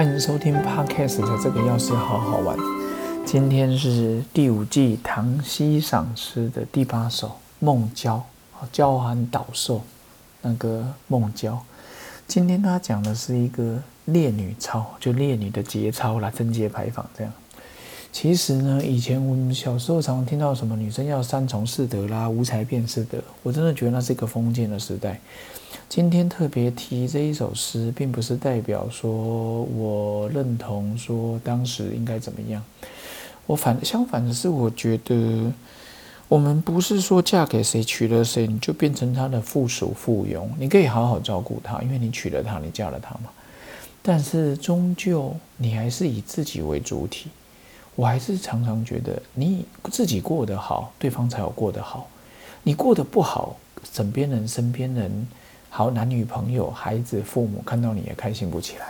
欢迎收听 Podcast 的这个钥匙好好玩。今天是第五季《唐诗赏诗》的第八首《孟郊》，娇寒岛瘦，那个孟郊。今天他讲的是一个烈女操，就烈女的节操啦，贞节牌坊这样。其实呢，以前我们小时候常常听到什么女生要三从四德啦，无才便是德，我真的觉得那是一个封建的时代。今天特别提这一首诗，并不是代表说我认同说当时应该怎么样。我反相反的是，我觉得我们不是说嫁给谁娶了谁，你就变成他的附属附庸。你可以好好照顾他，因为你娶了他，你嫁了他嘛。但是终究你还是以自己为主体。我还是常常觉得，你自己过得好，对方才有过得好。你过得不好，枕边人、身边人。好，男女朋友、孩子、父母看到你也开心不起来，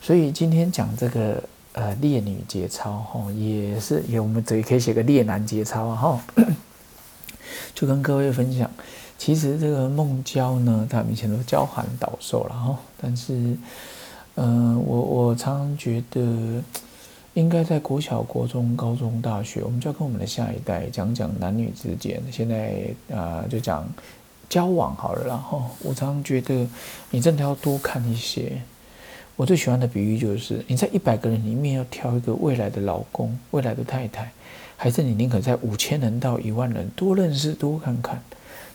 所以今天讲这个呃烈女节操哈，也是也我们这里可以写个烈男节操啊哈，就跟各位分享，其实这个孟郊呢，他以前都娇寒岛瘦了哈，但是嗯，我我常常觉得，应该在国小、国中、高中、大学，我们就要跟我们的下一代讲讲男女之间，现在啊就讲。交往好了，然后我常常觉得你真的要多看一些。我最喜欢的比喻就是，你在一百个人里面要挑一个未来的老公、未来的太太，还是你宁可在五千人到一万人多认识多看看。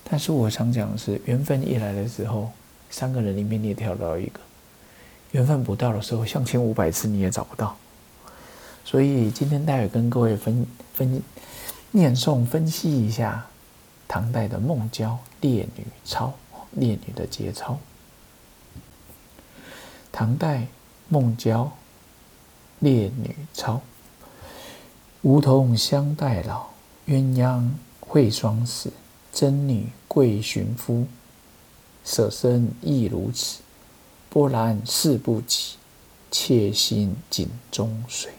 但是我常讲的是，缘分一来的时候，三个人里面你也挑到一个；缘分不到的时候，相亲五百次你也找不到。所以今天待会跟各位分分念诵分析一下。唐代的孟郊烈女操，烈女的节操。唐代孟郊烈女操，梧桐相待老，鸳鸯会双死。贞女贵寻夫，舍身亦如此。波澜誓不起，妾心井中水。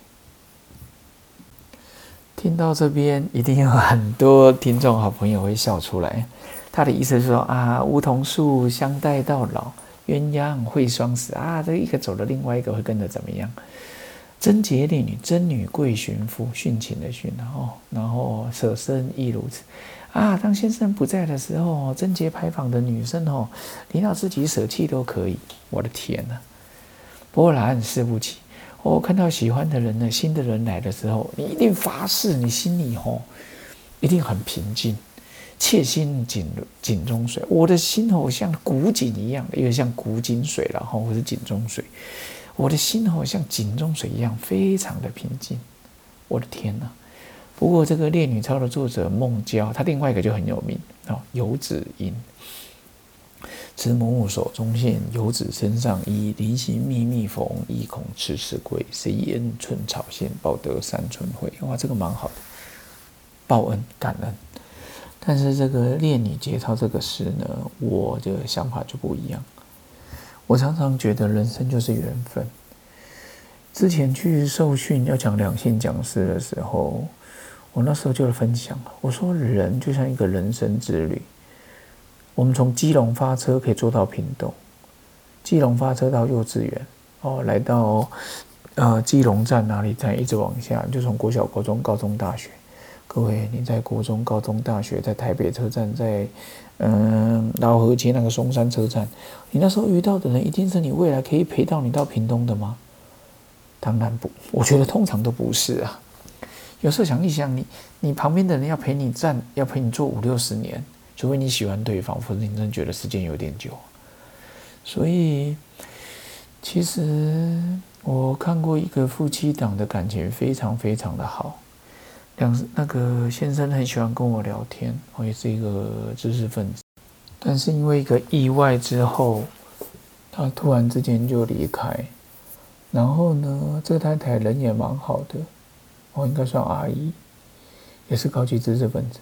听到这边，一定有很多听众好朋友会笑出来。他的意思是说啊，梧桐树相待到老，鸳鸯会双死啊，这一个走了，另外一个会跟着怎么样？贞洁烈女，贞女贵寻夫，殉情的殉，然后然后舍身亦如此啊。当先生不在的时候，贞洁牌坊的女生哦，连要自己舍弃都可以。我的天哪，波澜是不起。我看到喜欢的人呢，新的人来的时候，你一定发誓，你心里吼一定很平静，切心井井中水。我的心吼像古井一样，因为像古井水了哈，或是井中水。我的心吼像井中水一样，非常的平静。我的天哪！不过这个《烈女操》的作者孟郊，他另外一个就很有名啊，游子吟。慈母手中线，游子身上衣。临行密密缝，意恐迟迟归。谁言寸草心，报得三春晖？哇，这个蛮好的，报恩感恩。但是这个《恋女节操》这个诗呢，我的想法就不一样。我常常觉得人生就是缘分。之前去受训要讲两性讲师的时候，我那时候就分享了，我说人就像一个人生之旅。我们从基隆发车可以坐到屏东，基隆发车到幼稚园，哦，来到呃基隆站哪里站，一直往下，就从国小、国中、高中、大学。各位，你在国中、高中、大学，在台北车站，在嗯老河街那个松山车站，你那时候遇到的人，一定是你未来可以陪到你到屏东的吗？当然不，我觉得通常都不是啊。有时候想一想，你你旁边的人要陪你站，要陪你坐五六十年。除非你喜欢对方，否则你真觉得时间有点久。所以，其实我看过一个夫妻档的感情非常非常的好，两那个先生很喜欢跟我聊天，我也是一个知识分子，但是因为一个意外之后，他突然之间就离开。然后呢，这太太人也蛮好的，我应该算阿姨，也是高级知识分子。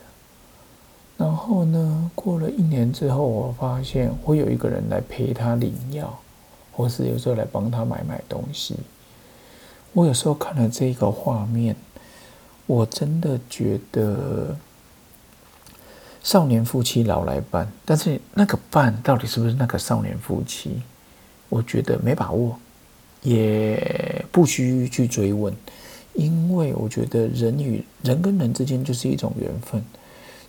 然后呢？过了一年之后，我发现会有一个人来陪他领药，或是有时候来帮他买买东西。我有时候看了这个画面，我真的觉得少年夫妻老来伴，但是那个伴到底是不是那个少年夫妻？我觉得没把握，也不需去追问，因为我觉得人与人跟人之间就是一种缘分。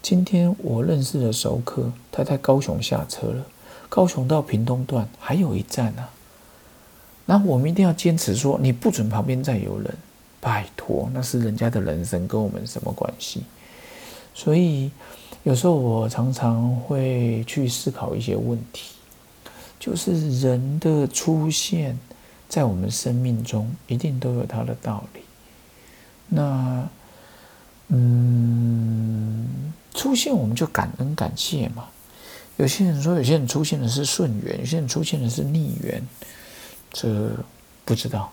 今天我认识的熟客，他在高雄下车了，高雄到屏东段还有一站啊。那我们一定要坚持说，你不准旁边再有人，拜托，那是人家的人生，跟我们什么关系？所以有时候我常常会去思考一些问题，就是人的出现在我们生命中，一定都有它的道理。那，嗯，出现我们就感恩感谢嘛。有些人说，有些人出现的是顺缘，有些人出现的是逆缘。这不知道，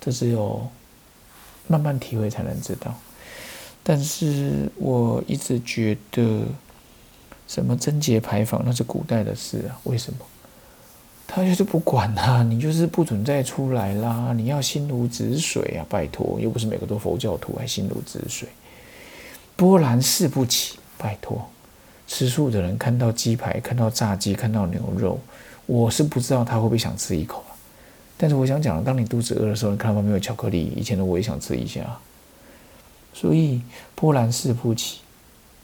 这只有慢慢体会才能知道。但是我一直觉得，什么贞节牌坊那是古代的事啊？为什么？他就是不管他，你就是不准再出来啦！你要心如止水啊！拜托，又不是每个都佛教徒，还心如止水。波澜誓不起，拜托。吃素的人看到鸡排，看到炸鸡，看到牛肉，我是不知道他会不会想吃一口。但是我想讲，当你肚子饿的时候，你看到旁边有巧克力，以前的我也想吃一下。所以波澜誓不起，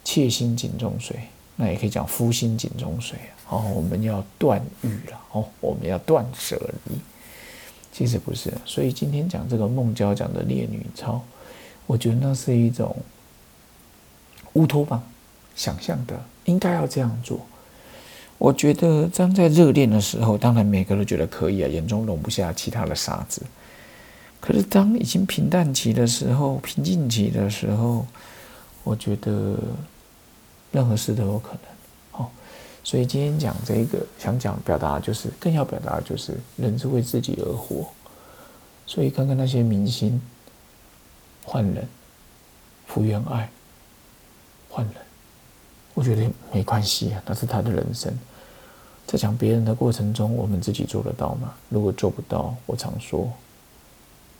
切心井中水，那也可以讲夫心井中水哦，我们要断欲了哦，我们要断舍离。其实不是，所以今天讲这个孟郊讲的《烈女操》，我觉得那是一种乌托邦想象的，应该要这样做。我觉得站在热恋的时候，当然每个都觉得可以啊，眼中容不下其他的沙子。可是当已经平淡期的时候，平静期的时候，我觉得任何事都有可能。好，所以今天讲这个，想讲表达就是，更要表达就是，人是为自己而活。所以看看那些明星，换人，福原爱，换人。我觉得没关系啊，那是他的人生。在讲别人的过程中，我们自己做得到吗？如果做不到，我常说，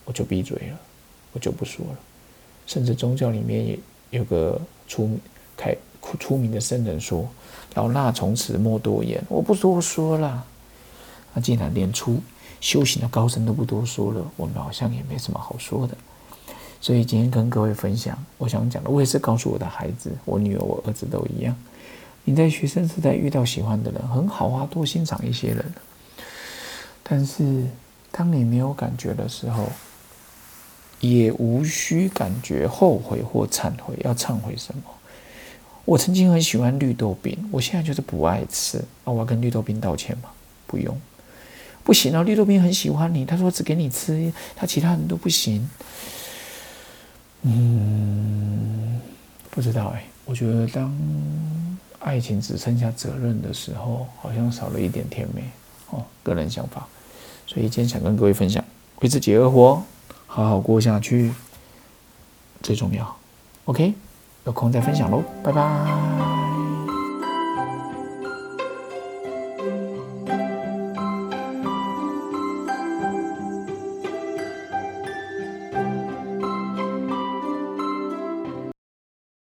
我就闭嘴了，我就不说了。甚至宗教里面也有个出开出名的圣人说：“老衲从此莫多言，我不多说了。”那既然连出修行的高僧都不多说了，我们好像也没什么好说的。所以今天跟各位分享，我想讲的，我也是告诉我的孩子，我女儿、我儿子都一样。你在学生时代遇到喜欢的人很好啊，多欣赏一些人。但是当你没有感觉的时候，也无需感觉后悔或忏悔。要忏悔什么？我曾经很喜欢绿豆饼，我现在就是不爱吃。啊，我要跟绿豆饼道歉吗？不用，不行啊！绿豆饼很喜欢你，他说只给你吃，他其他人都不行。嗯，不知道哎。我觉得当爱情只剩下责任的时候，好像少了一点甜美哦。个人想法，所以今天想跟各位分享，为自己而活，好好过下去最重要。OK，有空再分享喽，拜拜。